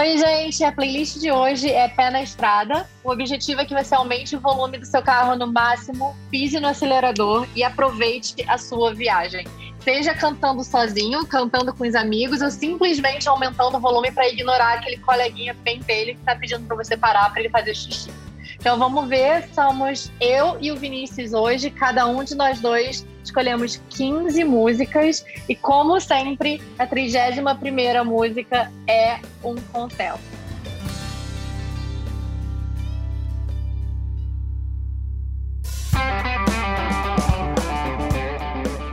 Oi, gente. A playlist de hoje é Pé na Estrada. O objetivo é que você aumente o volume do seu carro no máximo, pise no acelerador e aproveite a sua viagem. Seja cantando sozinho, cantando com os amigos ou simplesmente aumentando o volume para ignorar aquele coleguinha pentelho que está pedindo para você parar para ele fazer xixi. Então vamos ver, somos eu e o Vinícius hoje, cada um de nós dois escolhemos 15 músicas e como sempre, a 31ª música é um concerto.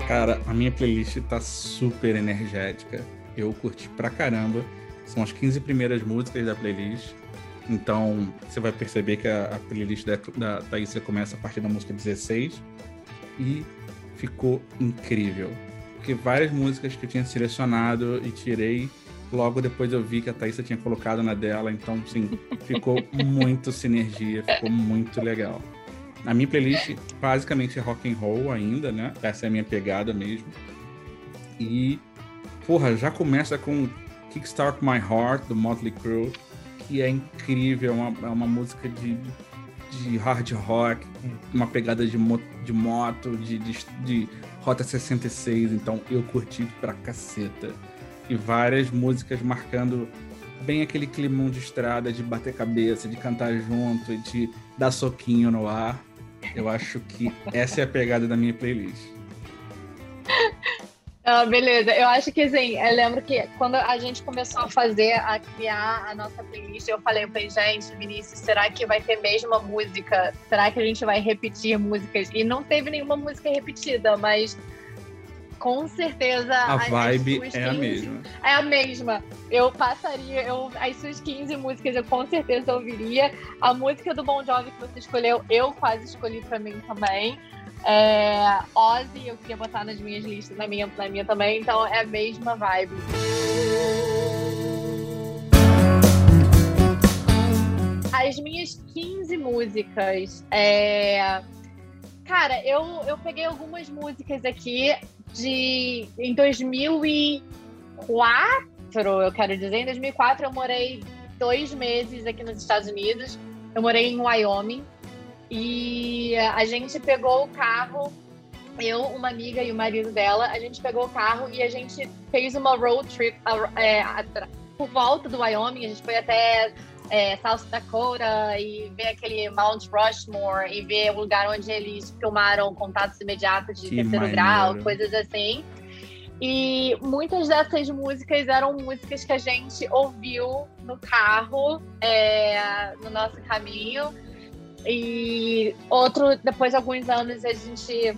Cara, a minha playlist tá super energética. Eu curti pra caramba. São as 15 primeiras músicas da playlist. Então, você vai perceber que a, a playlist da, da Thaísa começa a partir da música 16 e ficou incrível. Porque várias músicas que eu tinha selecionado e tirei, logo depois eu vi que a Thaísa tinha colocado na dela, então, sim, ficou muito sinergia, ficou muito legal. A minha playlist basicamente é rock and roll ainda, né? Essa é a minha pegada mesmo. E, porra, já começa com Kickstart My Heart, do Motley Crue que é incrível, é uma, é uma música de, de hard rock, uma pegada de, mo, de moto, de, de, de Rota 66, então eu curti pra caceta. E várias músicas marcando bem aquele climão de estrada, de bater cabeça, de cantar junto, de dar soquinho no ar. Eu acho que essa é a pegada da minha playlist. Ah, beleza. Eu acho que assim, eu lembro que quando a gente começou a fazer, a criar a nossa playlist, eu falei, eu falei, gente, Vinícius, será que vai ter mesma música? Será que a gente vai repetir músicas? E não teve nenhuma música repetida, mas com certeza a vibe é 15, a mesma. É a mesma. Eu passaria, eu, as suas 15 músicas eu com certeza ouviria. A música do Bon Jovi que você escolheu, eu quase escolhi para mim também. É, Ozzy, eu queria botar nas minhas listas, na minha, na minha também, então é a mesma vibe. As minhas 15 músicas. É... Cara, eu, eu peguei algumas músicas aqui de. Em 2004, eu quero dizer. Em 2004 eu morei dois meses aqui nos Estados Unidos. Eu morei em Wyoming. E a gente pegou o carro, eu, uma amiga e o marido dela, a gente pegou o carro e a gente fez uma road trip é, por volta do Wyoming. A gente foi até é, South Dakota e ver aquele Mount Rushmore e ver o lugar onde eles filmaram contatos imediatos de que terceiro maneiro. grau, coisas assim. E muitas dessas músicas eram músicas que a gente ouviu no carro, é, no nosso caminho. E outro, depois de alguns anos, a gente.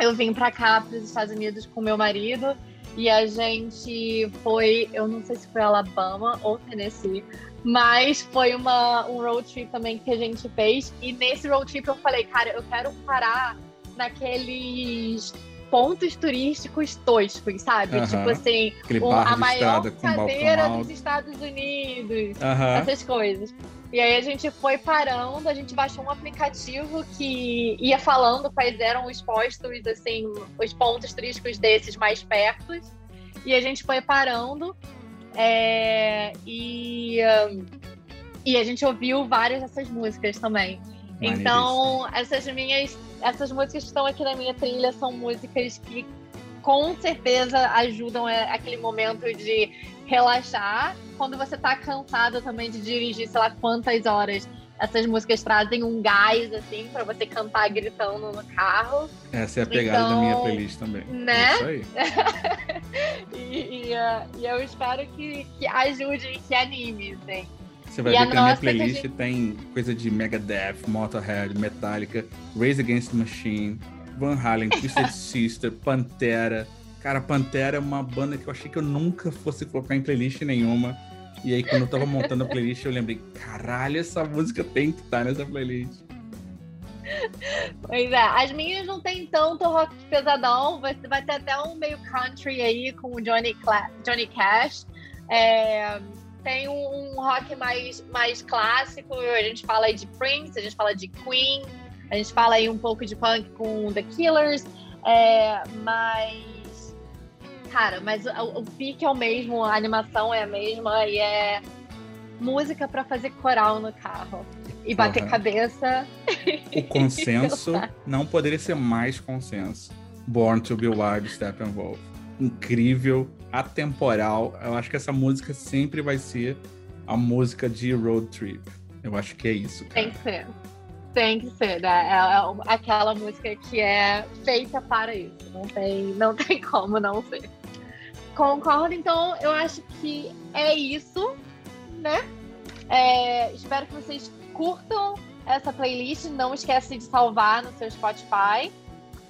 Eu vim para cá, para os Estados Unidos, com meu marido. E a gente foi, eu não sei se foi Alabama ou Tennessee, mas foi uma, um road trip também que a gente fez. E nesse road trip eu falei, cara, eu quero parar naqueles pontos turísticos toscos, sabe? Tipo assim, o, a maior cadeira dos Estados Unidos, essas coisas. E aí a gente foi parando, a gente baixou um aplicativo que ia falando quais eram os postos, assim, os pontos turísticos desses mais perto. E a gente foi parando. É, e, e a gente ouviu várias dessas músicas também. Então, essas minhas. Essas músicas que estão aqui na minha trilha são músicas que com certeza ajudam aquele momento de relaxar. Quando você tá cansado também de dirigir, sei lá quantas horas, essas músicas trazem um gás, assim, para você cantar gritando no carro. Essa é a pegada então, da minha então, playlist também. Né? É isso aí. e, e, uh, e, eu espero que, que ajude e que anime, assim. Você vai e ver que a minha playlist gente... tem coisa de Megadeth, Motorhead, Metallica, Raise Against the Machine, Van Halen, Twisted Sister, Pantera, Cara, Pantera é uma banda que eu achei que eu nunca fosse colocar em playlist nenhuma. E aí, quando eu tava montando a playlist, eu lembrei, caralho, essa música tem que estar nessa playlist. Pois é, as minhas não tem tanto rock pesadão, vai, vai ter até um meio country aí com o Johnny, Cla Johnny Cash. É, tem um, um, rock mais, mais clássico, a gente fala aí de Prince, a gente fala de Queen, a gente fala aí um pouco de punk com The Killers, é, mas Cara, mas o, o pique é o mesmo, a animação é a mesma e é. música para fazer coral no carro e bater Porra. cabeça. O consenso não poderia ser mais consenso. Born to Be Wild, Steppenwolf. Incrível, atemporal. Eu acho que essa música sempre vai ser a música de road trip. Eu acho que é isso, Tem cara. que ser. Tem que ser, né? É é aquela música que é feita para isso. Não tem, não tem como não ser. Concordo, então eu acho que é isso, né? É, espero que vocês curtam essa playlist. Não esquece de salvar no seu Spotify.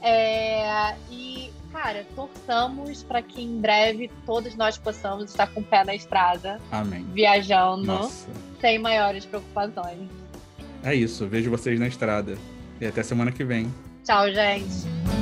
É, e, cara, torçamos para que em breve todos nós possamos estar com o pé na estrada, Amém. viajando, Nossa. sem maiores preocupações. É isso. Vejo vocês na estrada. E até semana que vem. Tchau, gente.